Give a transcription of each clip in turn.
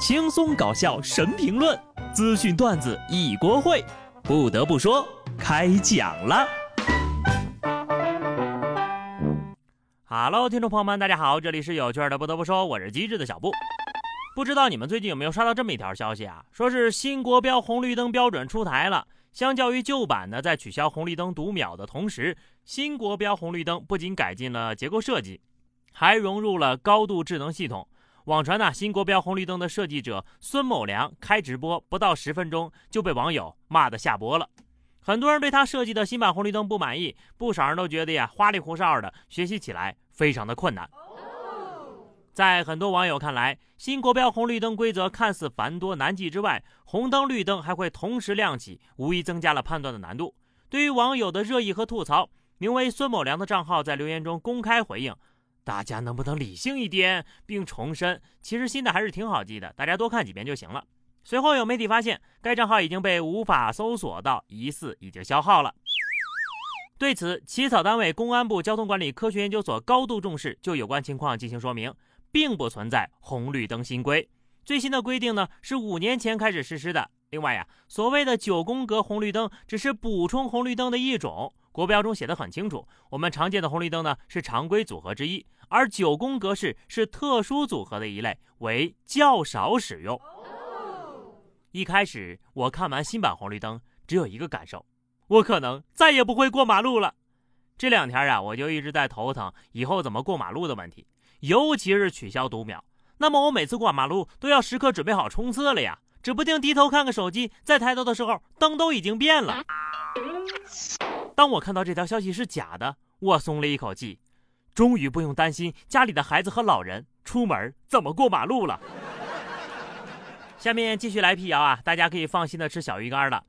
轻松搞笑神评论，资讯段子一锅烩。不得不说，开讲了。Hello，听众朋友们，大家好，这里是有趣的。不得不说，我是机智的小布。不知道你们最近有没有刷到这么一条消息啊？说是新国标红绿灯标准出台了。相较于旧版呢，在取消红绿灯读秒的同时，新国标红绿灯不仅改进了结构设计，还融入了高度智能系统。网传呢，新国标红绿灯的设计者孙某良开直播不到十分钟就被网友骂得下播了。很多人对他设计的新版红绿灯不满意，不少人都觉得呀，花里胡哨的，学习起来非常的困难。在很多网友看来，新国标红绿灯规则看似繁多难记之外，红灯绿灯还会同时亮起，无疑增加了判断的难度。对于网友的热议和吐槽，名为孙某良的账号在留言中公开回应：“大家能不能理性一点？”并重申，其实新的还是挺好记的，大家多看几遍就行了。随后有媒体发现，该账号已经被无法搜索到，疑似已经消耗了。对此，起草单位公安部交通管理科学研究所高度重视，就有关情况进行说明。并不存在红绿灯新规，最新的规定呢是五年前开始实施的。另外呀，所谓的九宫格红绿灯只是补充红绿灯的一种，国标中写的很清楚，我们常见的红绿灯呢是常规组合之一，而九宫格式是特殊组合的一类，为较少使用。一开始我看完新版红绿灯，只有一个感受，我可能再也不会过马路了。这两天啊，我就一直在头疼以后怎么过马路的问题。尤其是取消读秒，那么我每次过马路都要时刻准备好冲刺了呀，指不定低头看个手机，再抬头的时候灯都已经变了。当我看到这条消息是假的，我松了一口气，终于不用担心家里的孩子和老人出门怎么过马路了。下面继续来辟谣啊，大家可以放心的吃小鱼干了。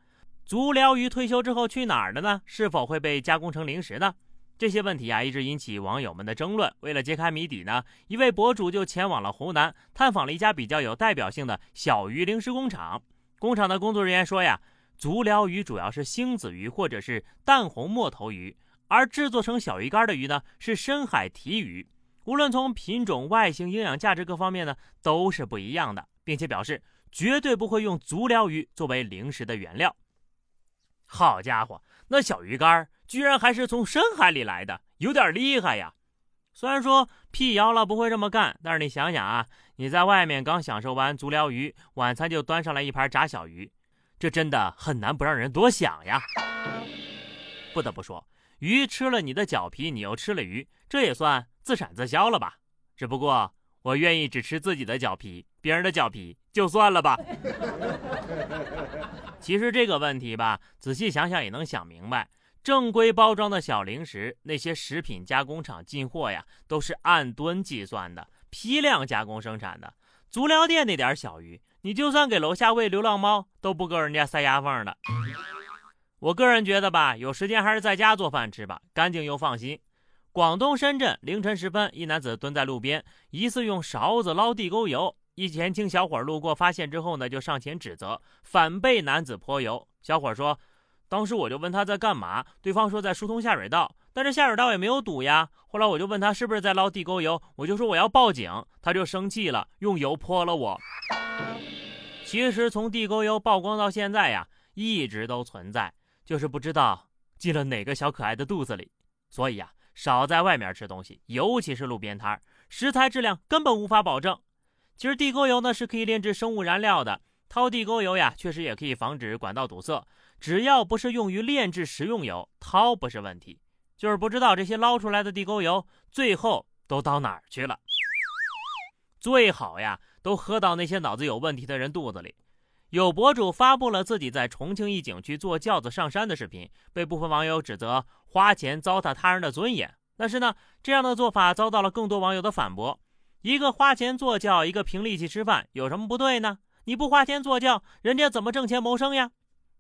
足疗鱼退休之后去哪儿了呢？是否会被加工成零食呢？这些问题啊，一直引起网友们的争论。为了揭开谜底呢，一位博主就前往了湖南，探访了一家比较有代表性的小鱼零食工厂。工厂的工作人员说呀，足疗鱼主要是星子鱼或者是淡红墨头鱼，而制作成小鱼干的鱼呢是深海提鱼。无论从品种、外形、营养价值各方面呢，都是不一样的，并且表示绝对不会用足疗鱼作为零食的原料。好家伙，那小鱼干居然还是从深海里来的，有点厉害呀！虽然说辟谣了不会这么干，但是你想想啊，你在外面刚享受完足疗鱼，晚餐就端上来一盘炸小鱼，这真的很难不让人多想呀。不得不说，鱼吃了你的脚皮，你又吃了鱼，这也算自产自销了吧？只不过我愿意只吃自己的脚皮，别人的脚皮就算了吧。其实这个问题吧，仔细想想也能想明白。正规包装的小零食，那些食品加工厂进货呀，都是按吨计算的，批量加工生产的。足疗店那点小鱼，你就算给楼下喂流浪猫，都不够人家塞牙缝的。我个人觉得吧，有时间还是在家做饭吃吧，干净又放心。广东深圳凌晨时分，一男子蹲在路边，疑似用勺子捞地沟油。一年轻小伙路过发现之后呢，就上前指责，反被男子泼油。小伙说。当时我就问他在干嘛，对方说在疏通下水道，但是下水道也没有堵呀。后来我就问他是不是在捞地沟油，我就说我要报警，他就生气了，用油泼了我。其实从地沟油曝光到现在呀，一直都存在，就是不知道进了哪个小可爱的肚子里。所以呀，少在外面吃东西，尤其是路边摊儿食材质量根本无法保证。其实地沟油呢是可以炼制生物燃料的，掏地沟油呀，确实也可以防止管道堵塞。只要不是用于炼制食用油，掏不是问题。就是不知道这些捞出来的地沟油最后都到哪儿去了。最好呀，都喝到那些脑子有问题的人肚子里。有博主发布了自己在重庆一景区坐轿子上山的视频，被部分网友指责花钱糟蹋他人的尊严。但是呢，这样的做法遭到了更多网友的反驳。一个花钱坐轿，一个凭力气吃饭，有什么不对呢？你不花钱坐轿，人家怎么挣钱谋生呀？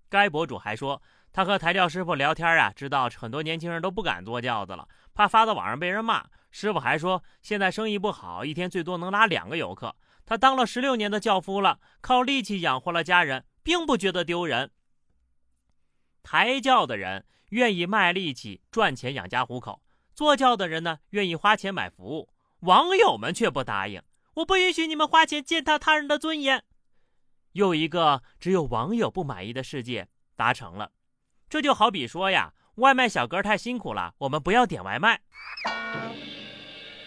该博主还说，他和抬轿师傅聊天啊，知道很多年轻人都不敢坐轿子了，怕发到网上被人骂。师傅还说，现在生意不好，一天最多能拉两个游客。他当了十六年的轿夫了，靠力气养活了家人，并不觉得丢人。抬轿的人愿意卖力气赚钱养家糊口，坐轿的人呢，愿意花钱买服务。网友们却不答应，我不允许你们花钱践踏他人的尊严。又一个只有网友不满意的世界达成了。这就好比说呀，外卖小哥太辛苦了，我们不要点外卖。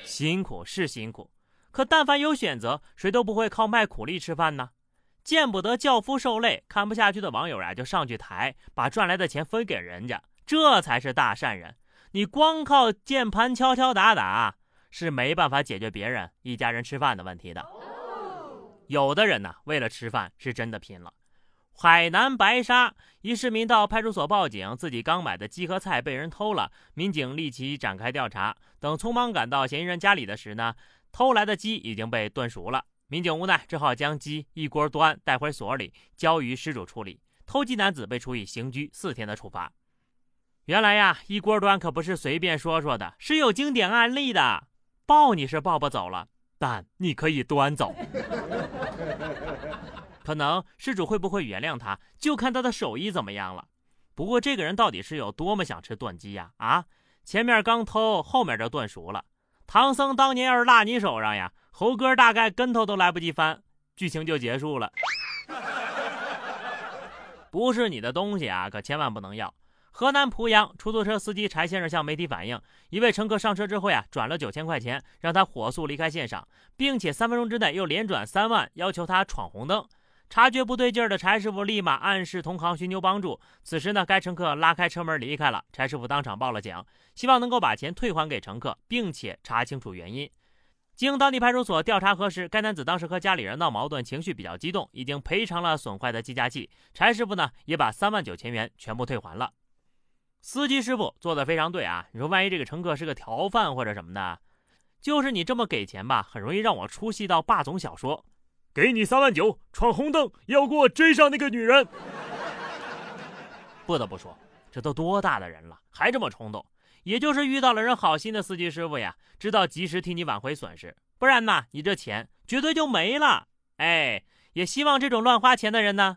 辛苦是辛苦，可但凡有选择，谁都不会靠卖苦力吃饭呢。见不得教夫受累，看不下去的网友啊，就上去抬，把赚来的钱分给人家，这才是大善人。你光靠键盘敲敲打打，是没办法解决别人一家人吃饭的问题的。有的人呢，为了吃饭是真的拼了。海南白沙一市民到派出所报警，自己刚买的鸡和菜被人偷了，民警立即展开调查。等匆忙赶到嫌疑人家里的时呢，偷来的鸡已经被炖熟了。民警无奈，只好将鸡一锅端带回所里，交于失主处理。偷鸡男子被处以刑拘四天的处罚。原来呀，一锅端可不是随便说说的，是有经典案例的。抱你是抱不走了，但你可以端走。可能施主会不会原谅他，就看他的手艺怎么样了。不过这个人到底是有多么想吃炖鸡呀？啊，前面刚偷，后面就炖熟了。唐僧当年要是落你手上呀？猴哥大概跟头都来不及翻，剧情就结束了。不是你的东西啊，可千万不能要。河南濮阳出租车司机柴先生向媒体反映，一位乘客上车之后呀，转了九千块钱，让他火速离开现场，并且三分钟之内又连转三万，要求他闯红灯。察觉不对劲儿的柴师傅立马暗示同行寻求帮助。此时呢，该乘客拉开车门离开了，柴师傅当场报了警，希望能够把钱退还给乘客，并且查清楚原因。经当地派出所调查核实，该男子当时和家里人闹矛盾，情绪比较激动，已经赔偿了损坏的计价器。柴师傅呢，也把三万九千元全部退还了。司机师傅做的非常对啊！你说万一这个乘客是个条犯或者什么的，就是你这么给钱吧，很容易让我出戏到霸总小说。给你三万九，闯红灯要给我追上那个女人。不得不说，这都多大的人了，还这么冲动。也就是遇到了人好心的司机师傅呀，知道及时替你挽回损失，不然呢，你这钱绝对就没了。哎，也希望这种乱花钱的人呢，